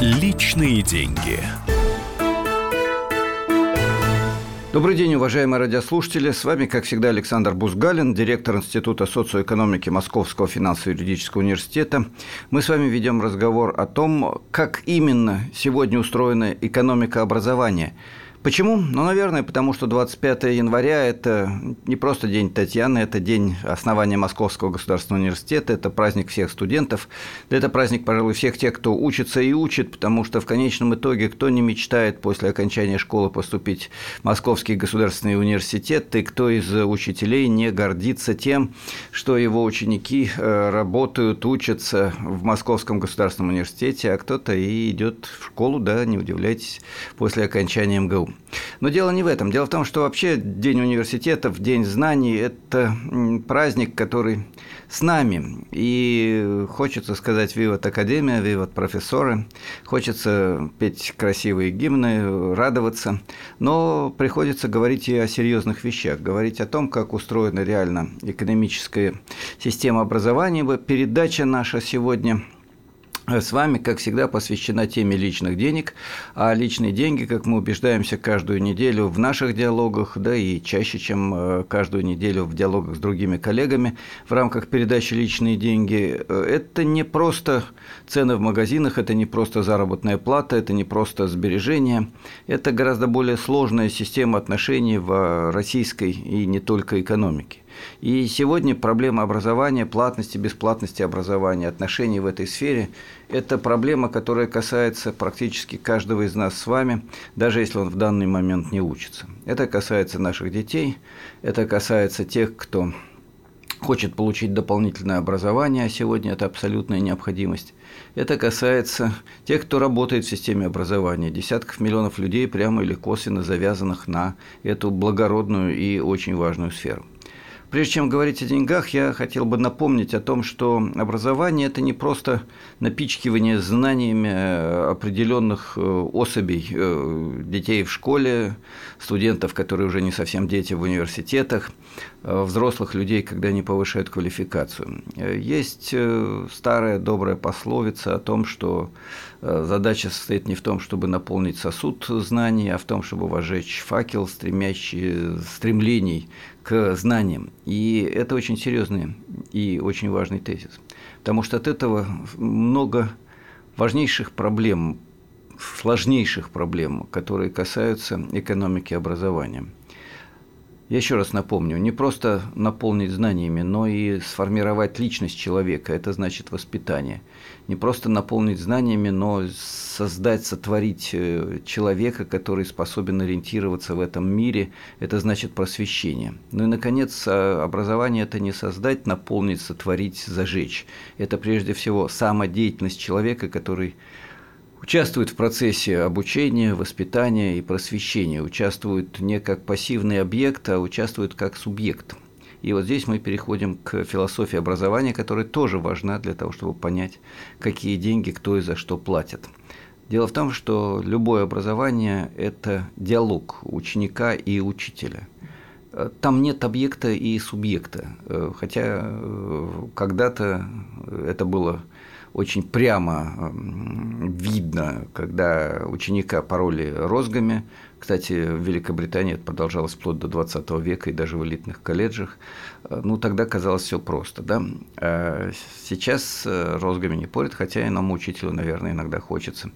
Личные деньги. Добрый день, уважаемые радиослушатели. С вами, как всегда, Александр Бузгалин, директор Института социоэкономики Московского финансово-юридического университета. Мы с вами ведем разговор о том, как именно сегодня устроена экономика образования – Почему? Ну, наверное, потому что 25 января – это не просто день Татьяны, это день основания Московского государственного университета, это праздник всех студентов, это праздник, пожалуй, всех тех, кто учится и учит, потому что в конечном итоге кто не мечтает после окончания школы поступить в Московский государственный университет, и кто из учителей не гордится тем, что его ученики э, работают, учатся в Московском государственном университете, а кто-то и идет в школу, да, не удивляйтесь, после окончания МГУ. Но дело не в этом. Дело в том, что вообще День университетов, День знаний – это праздник, который с нами. И хочется сказать «Виват Академия», «Виват профессоры», хочется петь красивые гимны, радоваться, но приходится говорить и о серьезных вещах, говорить о том, как устроена реально экономическая система образования. Передача наша сегодня – с вами, как всегда, посвящена теме личных денег, а личные деньги, как мы убеждаемся каждую неделю в наших диалогах, да и чаще, чем э, каждую неделю в диалогах с другими коллегами в рамках передачи «Личные деньги», э, это не просто цены в магазинах, это не просто заработная плата, это не просто сбережения, это гораздо более сложная система отношений в российской и не только экономике. И сегодня проблема образования, платности, бесплатности образования, отношений в этой сфере – это проблема, которая касается практически каждого из нас с вами, даже если он в данный момент не учится. Это касается наших детей, это касается тех, кто хочет получить дополнительное образование, а сегодня это абсолютная необходимость. Это касается тех, кто работает в системе образования, десятков миллионов людей, прямо или косвенно завязанных на эту благородную и очень важную сферу. Прежде чем говорить о деньгах, я хотел бы напомнить о том, что образование – это не просто напичкивание знаниями э, определенных э, особей, э, детей в школе, студентов, которые уже не совсем дети в университетах, взрослых людей, когда они повышают квалификацию. Есть старая добрая пословица о том, что задача состоит не в том, чтобы наполнить сосуд знаний, а в том, чтобы вожечь факел, стремящий стремлений к знаниям. И это очень серьезный и очень важный тезис. Потому что от этого много важнейших проблем, сложнейших проблем, которые касаются экономики образования – я еще раз напомню, не просто наполнить знаниями, но и сформировать личность человека. Это значит воспитание. Не просто наполнить знаниями, но создать, сотворить э, человека, который способен ориентироваться в этом мире. Это значит просвещение. Ну и, наконец, а, образование – это не создать, наполнить, сотворить, зажечь. Это прежде всего самодеятельность человека, который участвует в процессе обучения, воспитания и просвещения, участвует не как пассивный объект, а участвует как субъект. И вот здесь мы переходим к философии образования, которая тоже важна для того, чтобы понять, какие деньги кто и за что платят. Дело в том, что любое образование – это диалог ученика и учителя. Там нет объекта и субъекта, хотя э, когда-то это было очень прямо видно, когда ученика пороли розгами. Кстати, в Великобритании это продолжалось вплоть до 20 века и даже в элитных колледжах. Ну, тогда казалось все просто, да. А сейчас э, розгами не порят, хотя и нам, учителю, наверное, иногда хочется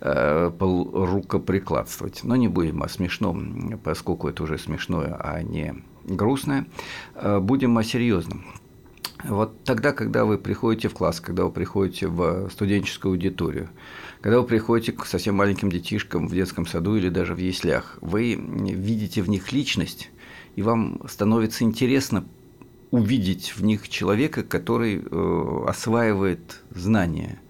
э, рукоприкладствовать. Но не будем о смешном, поскольку это уже смешное, а не грустное. Э, будем о серьезном. Вот тогда, когда вы приходите в класс, когда вы приходите в студенческую аудиторию, когда вы приходите к совсем маленьким детишкам в детском саду или даже в яслях, вы видите в них личность, и вам становится интересно увидеть в них человека, который э, осваивает знания,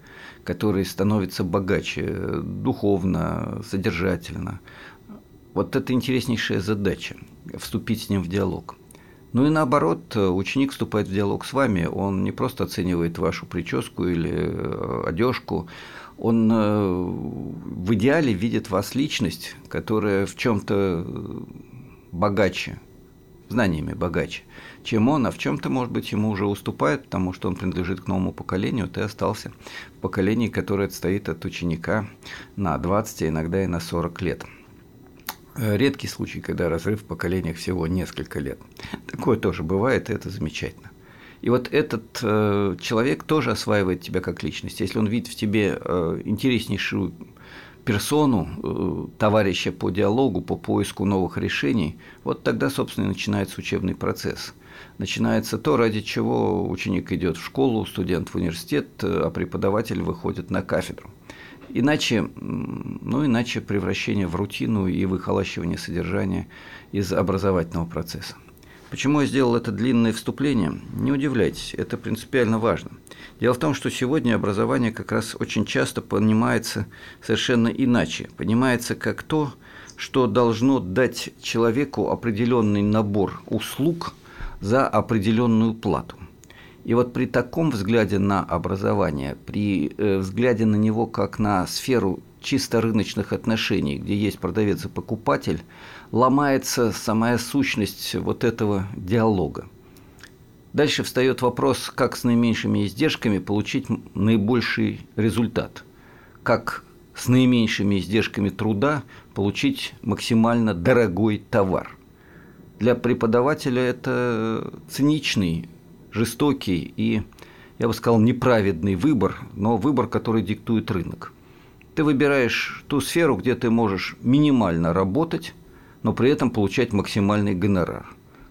который становится богаче духовно, содержательно. Вот это интереснейшая задача – вступить с ним в диалог – ну и наоборот, ученик вступает в диалог с вами, он не просто оценивает вашу прическу или э, одежку, он э, в идеале видит вас личность, которая в чем-то богаче знаниями богаче, чем он, а в чем-то, может быть, ему уже уступает, потому что он принадлежит к новому поколению, ты остался в поколении, которое отстоит от ученика на 20, а иногда и на 40 лет. Э, редкий случай, когда разрыв в поколениях всего несколько лет. Такое тоже бывает, и это замечательно. И вот этот э, человек тоже осваивает тебя как личность. Если он видит в тебе э, интереснейшую персону, э, товарища по диалогу, по поиску новых решений, вот тогда, собственно, и начинается учебный процесс. Начинается то, ради чего ученик идет в школу, студент в университет, э, а преподаватель выходит на кафедру. Иначе, ну, иначе превращение в рутину и выхолащивание содержания из образовательного процесса. Почему я сделал это длинное вступление? Не удивляйтесь, это принципиально важно. Дело в том, что сегодня образование как раз очень часто понимается совершенно иначе. Понимается как то, что должно дать человеку определенный набор услуг за определенную плату. И вот при таком взгляде на образование, при э, взгляде на него как на сферу чисто рыночных отношений, где есть продавец и покупатель, ломается самая сущность вот этого диалога. Дальше встает вопрос, как с наименьшими издержками получить наибольший результат, как с наименьшими издержками труда получить максимально дорогой товар. Для преподавателя это циничный, жестокий и, я бы сказал, неправедный выбор, но выбор, который диктует рынок. Ты выбираешь ту сферу, где ты можешь минимально работать, но при этом получать максимальный гонорар.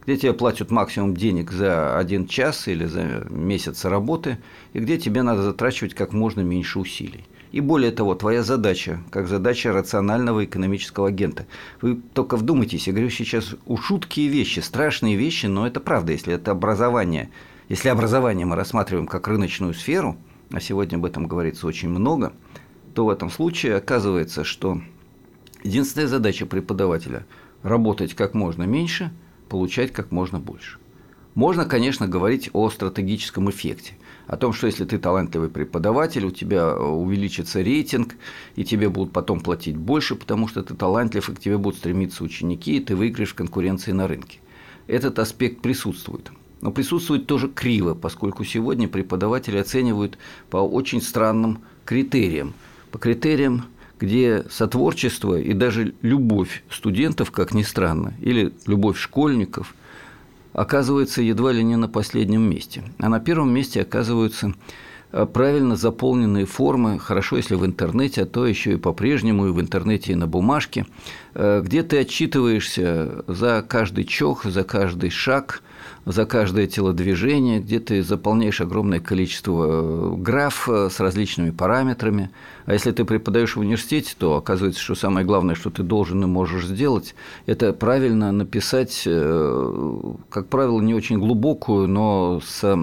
Где тебе платят максимум денег за один час или за месяц работы, и где тебе надо затрачивать как можно меньше усилий. И более того, твоя задача, как задача рационального экономического агента. Вы только вдумайтесь, я говорю сейчас у шуткие вещи, страшные вещи, но это правда, если это образование. Если образование мы рассматриваем как рыночную сферу, а сегодня об этом говорится очень много – то в этом случае оказывается, что единственная задача преподавателя – работать как можно меньше, получать как можно больше. Можно, конечно, говорить о стратегическом эффекте, о том, что если ты талантливый преподаватель, у тебя увеличится рейтинг, и тебе будут потом платить больше, потому что ты талантлив, и к тебе будут стремиться ученики, и ты выиграешь в конкуренции на рынке. Этот аспект присутствует. Но присутствует тоже криво, поскольку сегодня преподаватели оценивают по очень странным критериям – по критериям, где сотворчество и даже любовь студентов, как ни странно, или любовь школьников оказывается едва ли не на последнем месте. А на первом месте оказываются э, правильно заполненные формы, хорошо, если в интернете, а то еще и по-прежнему и в интернете, и на бумажке, э, где ты отчитываешься за каждый чох, за каждый шаг, за каждое телодвижение, где ты заполняешь огромное количество э, граф э, с различными параметрами. А если ты преподаешь в университете, то оказывается, что самое главное, что ты должен и можешь сделать, это правильно написать, э, как правило, не очень глубокую, но с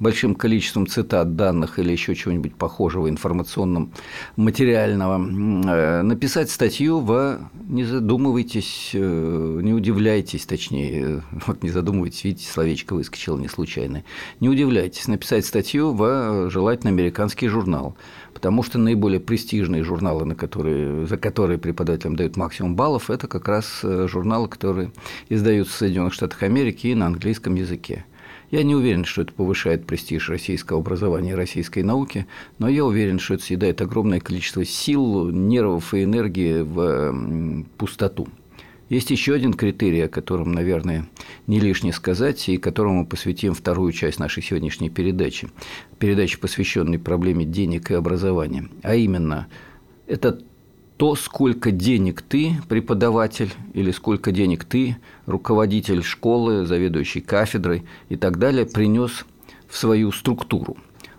большим количеством цитат, данных или еще чего-нибудь похожего информационном, материального, написать статью в «Не задумывайтесь, не удивляйтесь», точнее, вот не задумывайтесь, видите, словечко выскочило не случайно. Не удивляйтесь, написать статью в желательно американский журнал, потому что наиболее престижные журналы, на которые, за которые преподавателям дают максимум баллов, это как раз э, журналы, которые издаются в Соединенных Штатах Америки и на английском языке. Я не уверен, что это повышает престиж российского образования и российской науки, но я уверен, что это съедает огромное количество сил, нервов и энергии в пустоту. Есть еще один критерий, о котором, наверное, не лишне сказать, и которому мы посвятим вторую часть нашей сегодняшней передачи. Передачи, посвященной проблеме денег и образования. А именно, это то, сколько денег ты, преподаватель, или сколько денег ты, руководитель школы, заведующий кафедрой и так далее, принес в свою структуру.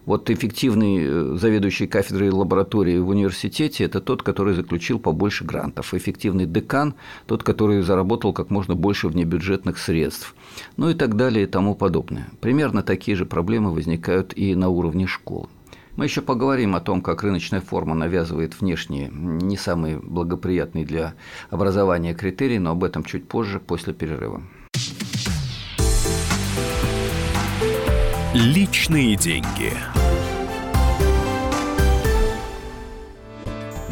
Вот эффективный э, заведующий кафедрой лаборатории в университете – это тот, который заключил побольше грантов. Эффективный декан – тот, который заработал как можно больше внебюджетных средств. Ну и так далее и тому подобное. Примерно такие же проблемы возникают и на уровне школы. Мы еще поговорим о том, как рыночная форма навязывает внешние, не самые благоприятные для образования критерии, но об этом чуть позже, после перерыва. Личные деньги.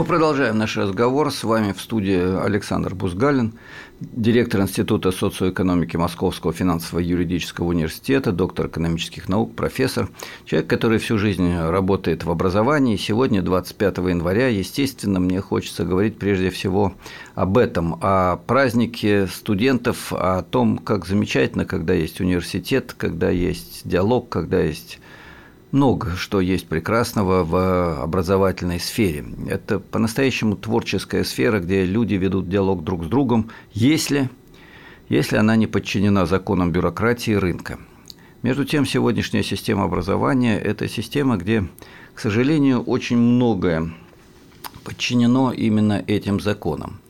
Мы продолжаем наш разговор. С вами в студии Александр Бузгалин, директор Института социоэкономики Московского финансово-юридического университета, доктор экономических наук, профессор, человек, который всю жизнь работает в образовании. Сегодня, 25 января, естественно, мне хочется говорить прежде всего об этом, о празднике студентов, о том, как замечательно, когда есть университет, когда есть диалог, когда есть много что есть прекрасного в образовательной сфере. Это по-настоящему творческая сфера, где люди ведут диалог друг с другом, если, если она не подчинена законам бюрократии и рынка. Между тем, сегодняшняя система образования – это система, где, к сожалению, очень многое подчинено именно этим законам.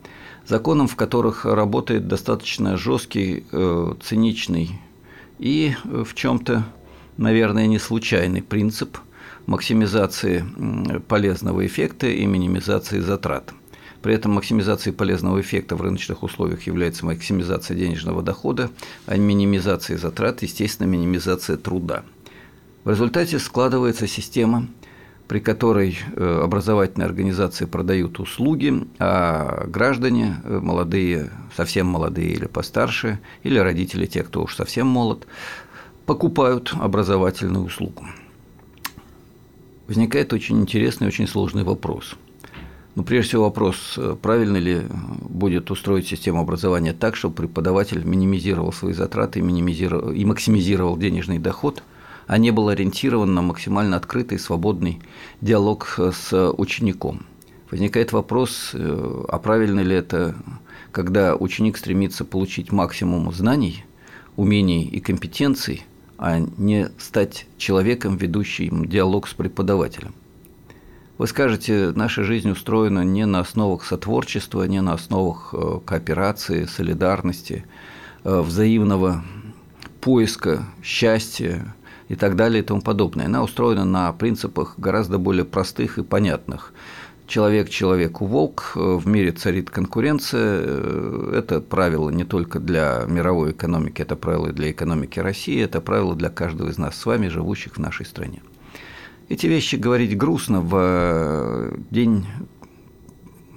Законам, в которых работает достаточно жесткий, э, циничный и в чем-то наверное, не случайный принцип максимизации полезного эффекта и минимизации затрат. При этом максимизацией полезного эффекта в рыночных условиях является максимизация денежного дохода, а минимизацией затрат, естественно, минимизация труда. В результате складывается система, при которой э, образовательные организации продают услуги, а граждане, э, молодые, совсем молодые или постарше, или родители, те, кто уж совсем молод, покупают образовательную услугу. Возникает очень интересный, очень сложный вопрос. Ну, прежде всего вопрос, правильно ли будет устроить систему образования так, чтобы преподаватель минимизировал свои затраты минимизировал, и максимизировал денежный доход, а не был ориентирован на максимально открытый, свободный диалог с учеником. Возникает вопрос, а правильно ли это, когда ученик стремится получить максимум знаний, умений и компетенций, а не стать человеком, ведущим диалог с преподавателем. Вы скажете, наша жизнь устроена не на основах сотворчества, не на основах э, кооперации, солидарности, э, взаимного поиска счастья и так далее и тому подобное. Она устроена на принципах гораздо более простых и понятных человек человеку волк, э, в мире царит конкуренция. Э, это правило не только для мировой экономики, это правило и для экономики России, это правило для каждого из нас с вами, живущих в нашей стране. Эти вещи говорить грустно в э, день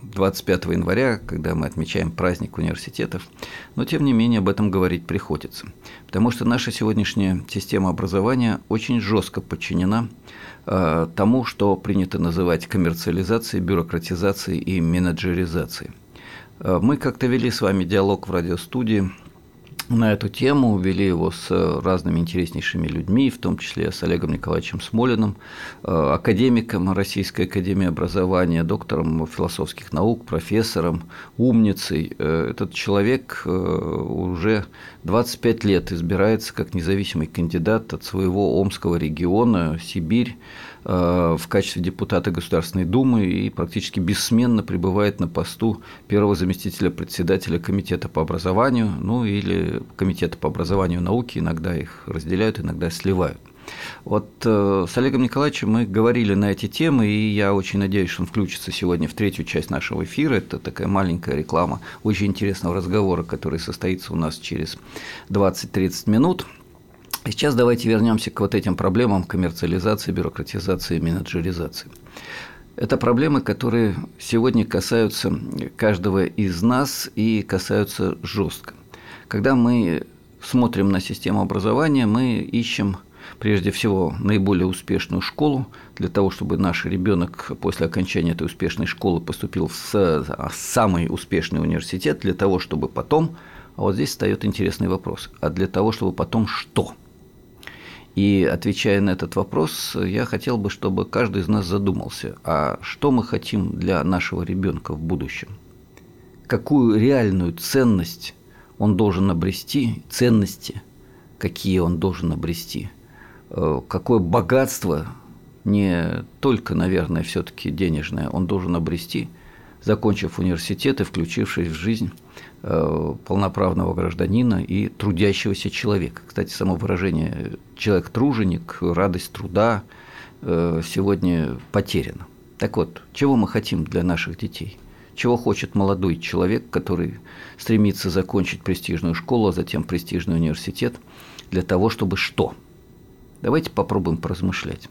25 января, когда мы отмечаем праздник университетов, но тем не менее об этом говорить приходится. Потому что наша сегодняшняя система образования очень жестко подчинена тому, что принято называть коммерциализацией, бюрократизацией и менеджеризацией. Э, мы как-то вели с вами диалог в радиостудии на эту тему, вели его с разными интереснейшими людьми, в том числе с Олегом Николаевичем Смолиным, э, академиком Российской академии образования, доктором философских наук, профессором, умницей. Э, этот человек э, уже 25 лет избирается как независимый кандидат от своего Омского региона, Сибирь, Э, в качестве депутата Государственной Думы и практически бессменно пребывает на посту первого заместителя председателя Комитета по образованию, ну или Комитета по образованию и науке, иногда их разделяют, иногда сливают. Вот э, с Олегом Николаевичем мы говорили на эти темы, и я очень надеюсь, что он включится сегодня в третью часть нашего эфира. Это такая маленькая реклама очень интересного разговора, который состоится у нас через 20-30 минут. Сейчас давайте вернемся к вот этим проблемам коммерциализации, бюрократизации, менеджеризации. Это проблемы, которые сегодня касаются каждого из нас и касаются жестко. Когда мы смотрим на систему образования, мы ищем прежде всего наиболее успешную школу для того, чтобы наш ребенок после окончания этой успешной школы поступил в самый успешный университет, для того, чтобы потом, а вот здесь встает интересный вопрос, а для того, чтобы потом что – и отвечая на этот вопрос, я хотел бы, чтобы каждый из нас задумался, а что мы хотим для нашего ребенка в будущем? какую реальную ценность он должен обрести, ценности, какие он должен обрести, э, какое богатство, не только, наверное, все-таки денежное, он должен обрести, закончив университет и включившись в жизнь полноправного гражданина и трудящегося человека. Кстати, само выражение «человек-труженик», «радость труда» э, сегодня потеряно. Так вот, чего мы хотим для наших детей? Чего хочет молодой человек, который стремится закончить престижную школу, а затем престижный университет, для того, чтобы что? Давайте попробуем поразмышлять.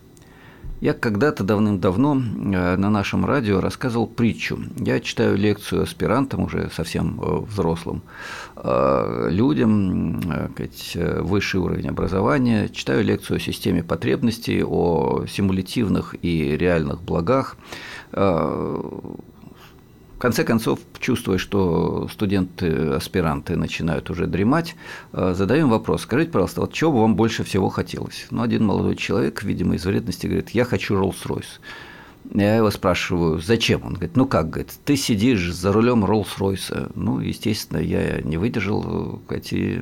Я когда-то давным-давно э, на нашем радио рассказывал притчу. Я читаю лекцию аспирантам, уже совсем э, взрослым э, людям, высший уровень образования. Читаю лекцию о системе потребностей, о симулятивных и реальных благах конце концов, чувствуя, что студенты, аспиранты начинают уже дремать, э, задаем вопрос. Скажите, пожалуйста, вот чего бы вам больше всего хотелось? Ну, один молодой человек, видимо, из вредности говорит, я хочу Rolls-Royce. Я его спрашиваю, зачем? Он говорит, ну как, говорит, ты сидишь за рулем Роллс-Ройса. Ну, естественно, я не выдержал, и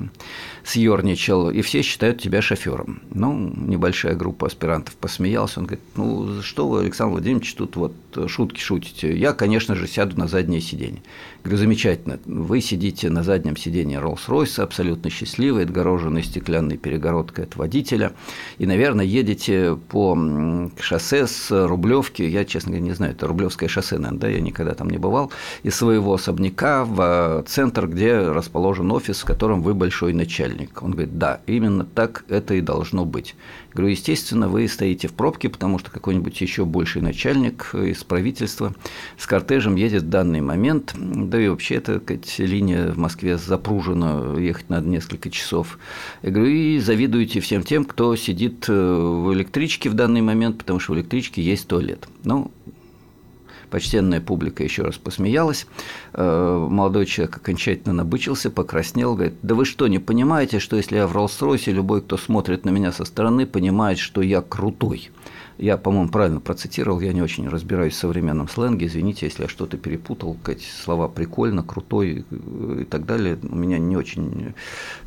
съерничал, и все считают тебя шофером. Ну, небольшая группа аспирантов посмеялась. Он говорит, ну, что вы, Александр Владимирович, тут вот шутки шутите. Я, конечно же, сяду на заднее сиденье. Говорю, замечательно, вы сидите на заднем сиденье Роллс-Ройса, абсолютно счастливый, отгороженный стеклянной перегородкой от водителя, и, наверное, едете по шоссе с Рублевки, я, честно говоря, не знаю, это Рублевское шоссе, наверное, да, я никогда там не бывал, из своего особняка в центр, где расположен офис, в котором вы большой начальник. Он говорит, да, именно так это и должно быть. Говорю, естественно, вы стоите в пробке, потому что какой-нибудь еще больший начальник из правительства с кортежем едет в данный момент. Да и вообще эта линия в Москве запружена, ехать надо несколько часов. Я говорю, и завидуете всем тем, кто сидит э, в электричке в данный момент, потому что в электричке есть туалет. Ну, Почтенная публика еще раз посмеялась. Э, молодой человек окончательно набычился, покраснел, говорит, да вы что, не понимаете, что если я в Роллс-Ройсе, любой, кто смотрит на меня со стороны, понимает, что я крутой. Я, по-моему, правильно процитировал, я не очень разбираюсь в современном сленге, извините, если я что-то перепутал, эти слова «прикольно», «крутой» и так далее, у меня не очень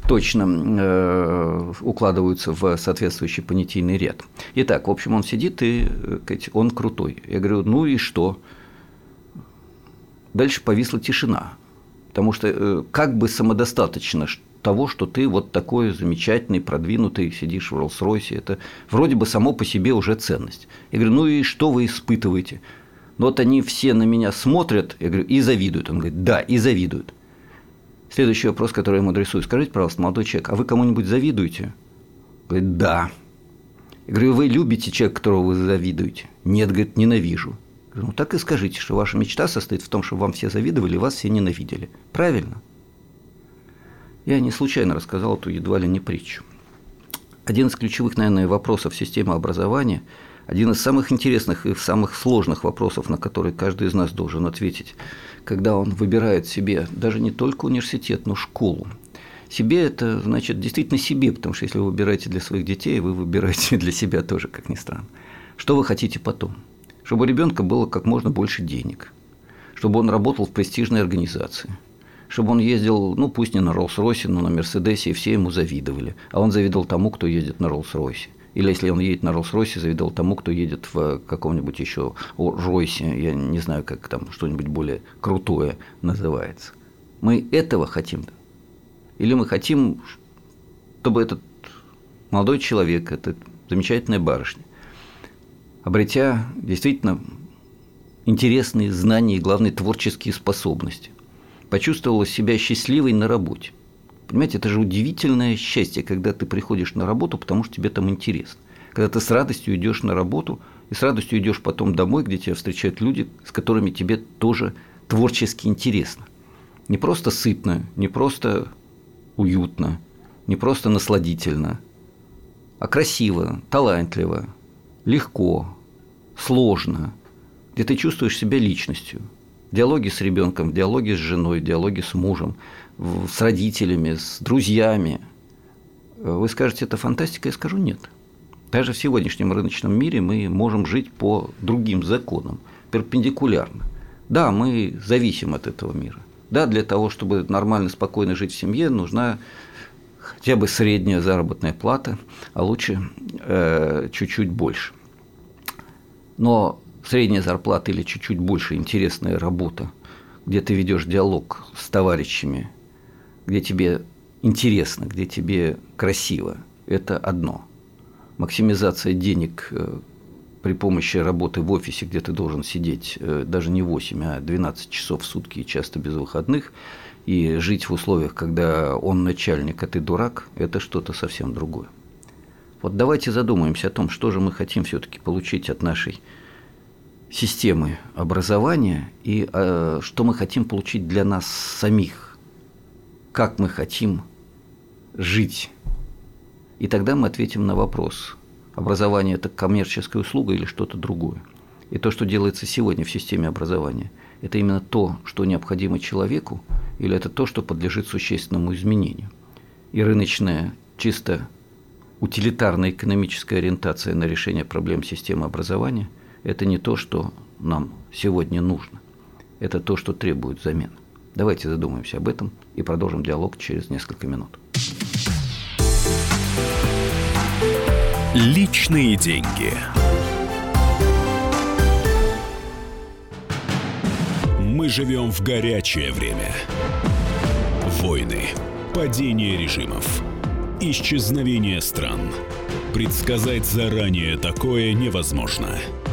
точно э, укладываются в соответствующий понятийный ряд. Итак, в общем, он сидит и сказать, он крутой. Я говорю, ну и что? Дальше повисла тишина, потому что э, как бы самодостаточно того, что ты вот такой замечательный, продвинутый, сидишь в Роллс-Ройсе, это вроде бы само по себе уже ценность. Я говорю, ну и что вы испытываете? Ну вот они все на меня смотрят, я говорю, и завидуют. Он говорит, да, и завидуют. Следующий вопрос, который я ему адресую. Скажите, пожалуйста, молодой человек, а вы кому-нибудь завидуете? Говорит, да. Я говорю, вы любите человека, которого вы завидуете? Нет, говорит, ненавижу. Я говорю, ну так и скажите, что ваша мечта состоит в том, чтобы вам все завидовали, вас все ненавидели. Правильно? Я не случайно рассказал эту едва ли не притчу. Один из ключевых, наверное, вопросов системы образования, один из самых интересных и самых сложных вопросов, на которые каждый из нас должен ответить, когда он выбирает себе даже не только университет, но школу. Себе это значит действительно себе, потому что если вы выбираете для своих детей, вы выбираете для себя тоже, как ни странно. Что вы хотите потом? Чтобы у ребенка было как можно больше денег, чтобы он работал в престижной организации – чтобы он ездил, ну, пусть не на Роллс-Ройсе, но на Мерседесе, и все ему завидовали. А он завидовал тому, кто ездит на Роллс-Ройсе. Или если он едет на Роллс-Ройсе, завидовал тому, кто едет в каком-нибудь еще Ройсе, я не знаю, как там что-нибудь более крутое называется. Мы этого хотим? Или мы хотим, чтобы этот молодой человек, эта замечательная барышня, обретя действительно интересные знания и, главное, творческие способности – почувствовала себя счастливой на работе. Понимаете, это же удивительное счастье, когда ты приходишь на работу, потому что тебе там интересно. Когда ты с радостью идешь на работу и с радостью идешь потом домой, где тебя встречают люди, с которыми тебе тоже творчески интересно. Не просто сытно, не просто уютно, не просто насладительно, а красиво, талантливо, легко, сложно, где ты чувствуешь себя личностью – диалоге с ребенком, в диалоге с женой, в диалоге с мужем, с родителями, с друзьями. Вы скажете, это фантастика? Я скажу нет. Даже в сегодняшнем рыночном мире мы можем жить по другим законам, перпендикулярно. Да, мы зависим от этого мира. Да, для того, чтобы нормально, спокойно жить в семье, нужна хотя бы средняя заработная плата, а лучше э, чуть-чуть больше. Но средняя зарплата или чуть-чуть больше интересная работа, где ты ведешь диалог с товарищами, где тебе интересно, где тебе красиво, это одно. Максимизация денег э, при помощи работы в офисе, где ты должен сидеть э, даже не 8, а 12 часов в сутки и часто без выходных, и жить в условиях, когда он начальник, а ты дурак, это что-то совсем другое. Вот давайте задумаемся о том, что же мы хотим все-таки получить от нашей системы образования и э, что мы хотим получить для нас самих, как мы хотим жить. И тогда мы ответим на вопрос, образование – это коммерческая услуга или что-то другое. И то, что делается сегодня в системе образования, это именно то, что необходимо человеку, или это то, что подлежит существенному изменению. И рыночная, чисто утилитарная экономическая ориентация на решение проблем системы образования – это не то, что нам сегодня нужно. Это то, что требует замены. Давайте задумаемся об этом и продолжим диалог через несколько минут. Личные деньги. Мы живем в горячее время. Войны, падение режимов, исчезновение стран. Предсказать заранее такое невозможно –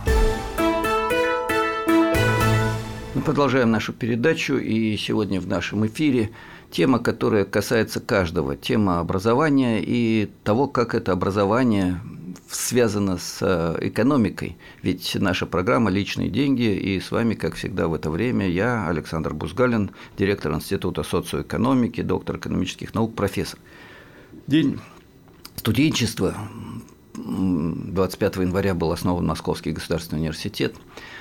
Мы продолжаем нашу передачу, и сегодня в нашем эфире тема, которая касается каждого, тема образования и того, как это образование связано с э, экономикой. Ведь наша программа «Личные деньги», и с вами, как всегда, в это время я, Александр Бузгалин, директор Института социоэкономики, доктор экономических наук, профессор. День студенчества 25 января был основан Московский государственный университет.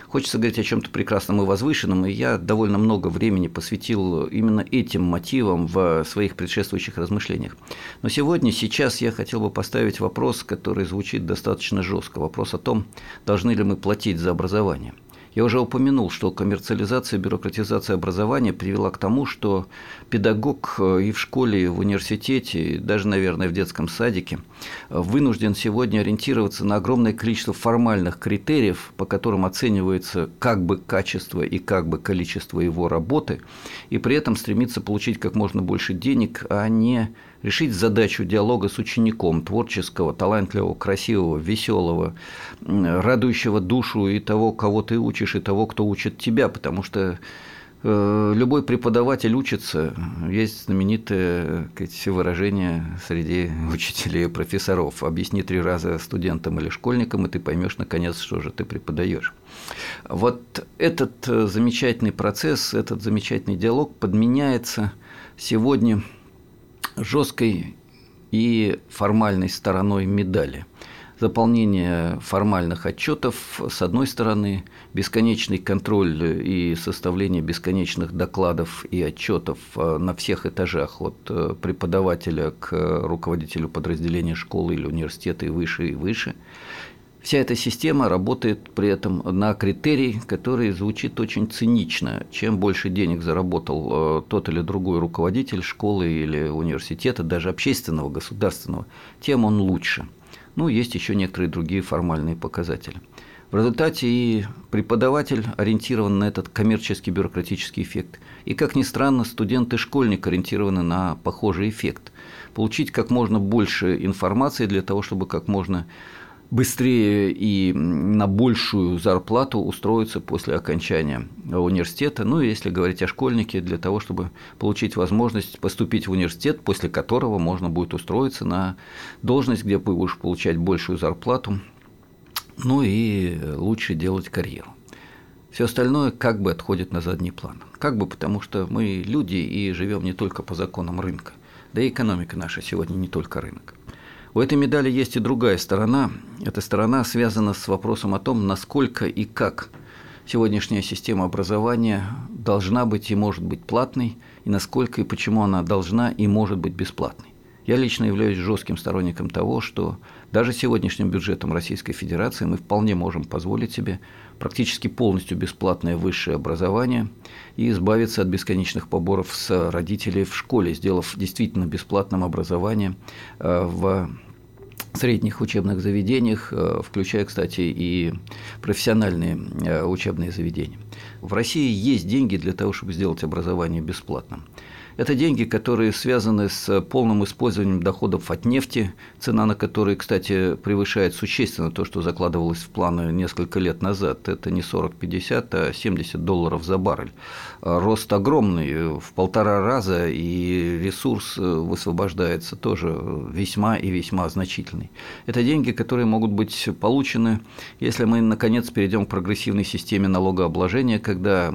Хочется говорить о чем-то прекрасном и возвышенном, и я довольно много времени посвятил именно этим мотивам в своих предшествующих размышлениях. Но сегодня, сейчас я хотел бы поставить вопрос, который звучит достаточно жестко. Вопрос о том, должны ли мы платить за образование – я уже упомянул, что коммерциализация, бюрократизация образования привела к тому, что педагог э, и в школе, и в университете, и даже, наверное, в детском садике э, вынужден сегодня ориентироваться на огромное количество формальных критериев, по которым оценивается как бы качество и как бы количество его работы, и при этом стремиться получить как можно больше денег, а не решить задачу диалога с учеником, творческого, талантливого, красивого, веселого, радующего душу и того, кого ты учишь, и того, кто учит тебя, потому что э, любой преподаватель учится. Есть знаменитое сказать, выражение среди учителей и профессоров. Объясни три раза студентам или школьникам, и ты поймешь наконец, что же ты преподаешь. Вот этот э, замечательный процесс, этот замечательный диалог подменяется сегодня жесткой и формальной стороной медали. Заполнение формальных отчетов, с одной стороны, бесконечный контроль и составление бесконечных докладов и отчетов э, на всех этажах, от э, преподавателя к руководителю подразделения школы или университета и выше и выше – Вся эта система работает при этом на критерий, который звучит очень цинично. Чем больше денег заработал э, тот или другой руководитель школы или университета, даже общественного, государственного, тем он лучше. Ну, есть еще некоторые другие формальные показатели. В результате и преподаватель ориентирован на этот коммерческий бюрократический эффект. И, как ни странно, студент и школьник ориентированы на похожий эффект. Получить как можно больше информации для того, чтобы как можно быстрее и на большую зарплату устроиться после окончания университета. Ну, если говорить о школьнике, для того, чтобы получить возможность поступить в университет, после которого можно будет устроиться на должность, где будешь получать большую зарплату, ну и лучше делать карьеру. Все остальное как бы отходит на задний план. Как бы потому, что мы люди и живем не только по законам рынка. Да и экономика наша сегодня не только рынок. У этой медали есть и другая сторона. Эта сторона связана с вопросом о том, насколько и как сегодняшняя система образования должна быть и может быть платной, и насколько и почему она должна и может быть бесплатной. Я лично являюсь жестким сторонником того, что даже сегодняшним бюджетом Российской Федерации мы вполне можем позволить себе практически полностью бесплатное высшее образование и избавиться от бесконечных поборов с родителей в школе, сделав действительно бесплатным образование э, в средних учебных заведениях, э, включая, кстати, и профессиональные э, учебные заведения. В России есть деньги для того, чтобы сделать образование бесплатным. Это деньги, которые связаны с полным использованием доходов от нефти, цена на которые, кстати, превышает существенно то, что закладывалось в планы несколько лет назад. Это не 40-50, а 70 долларов за баррель. Рост огромный, в полтора раза, и ресурс высвобождается тоже весьма и весьма значительный. Это деньги, которые могут быть получены, если мы, наконец, перейдем к прогрессивной системе налогообложения, когда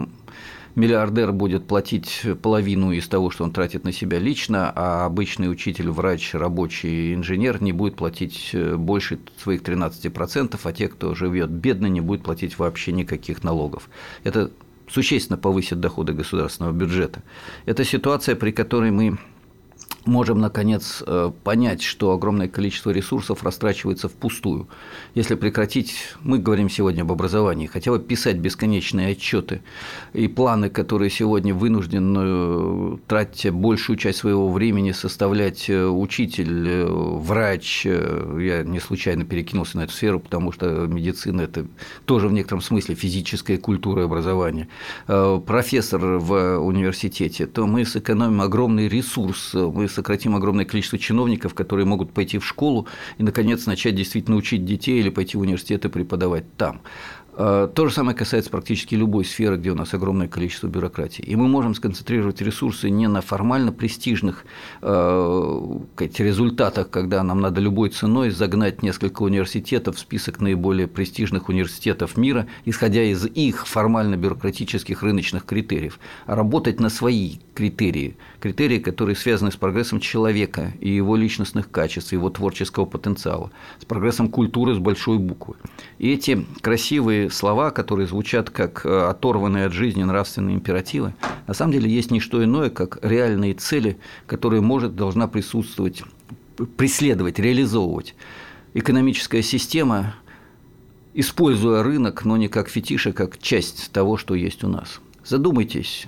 миллиардер будет платить половину из того, что он тратит на себя лично, а обычный учитель, врач, рабочий, инженер не будет платить э, больше своих 13%, а те, кто живет бедно, не будет платить вообще никаких налогов. Это существенно повысит доходы государственного бюджета. Это ситуация, при которой мы можем, наконец, э, понять, что огромное количество ресурсов растрачивается впустую. Если прекратить, мы говорим сегодня об образовании, хотя бы писать бесконечные отчеты и планы, которые сегодня вынужден э, тратить большую часть своего времени составлять э, учитель, врач, я не случайно перекинулся на эту сферу, потому что медицина – это тоже в некотором смысле физическая культура образования, профессор в университете, то мы сэкономим огромный ресурс, мы сократим огромное количество чиновников, которые могут пойти в школу и, наконец, начать действительно учить детей или пойти в университет и преподавать там. Э, то же самое касается практически любой сферы, где у нас огромное количество бюрократии. И мы можем сконцентрировать ресурсы не на формально престижных э, результатах, когда нам надо любой ценой загнать несколько университетов в список наиболее престижных университетов мира, исходя из их формально-бюрократических рыночных критериев, а работать на свои критерии, критерии, которые связаны с прогрессом человека и его личностных качеств, его творческого потенциала, с прогрессом культуры с большой буквы. И эти красивые слова, которые звучат как э, оторванные от жизни нравственные императивы, на самом деле есть не что иное, как реальные цели, которые может, должна присутствовать, преследовать, реализовывать экономическая система, используя рынок, но не как фетиш, а как часть того, что есть у нас. Задумайтесь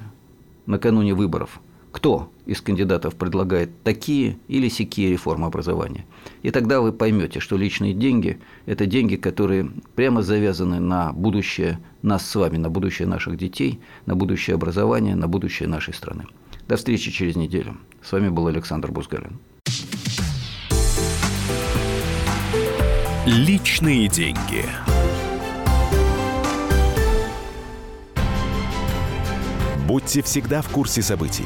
накануне выборов – кто из кандидатов предлагает такие или сякие реформы образования. И тогда вы поймете, что личные деньги – это деньги, которые прямо завязаны на будущее нас с вами, на будущее наших детей, на будущее образование, на будущее нашей страны. До встречи через неделю. С вами был Александр Бузгалин. Личные деньги. Будьте всегда в курсе событий.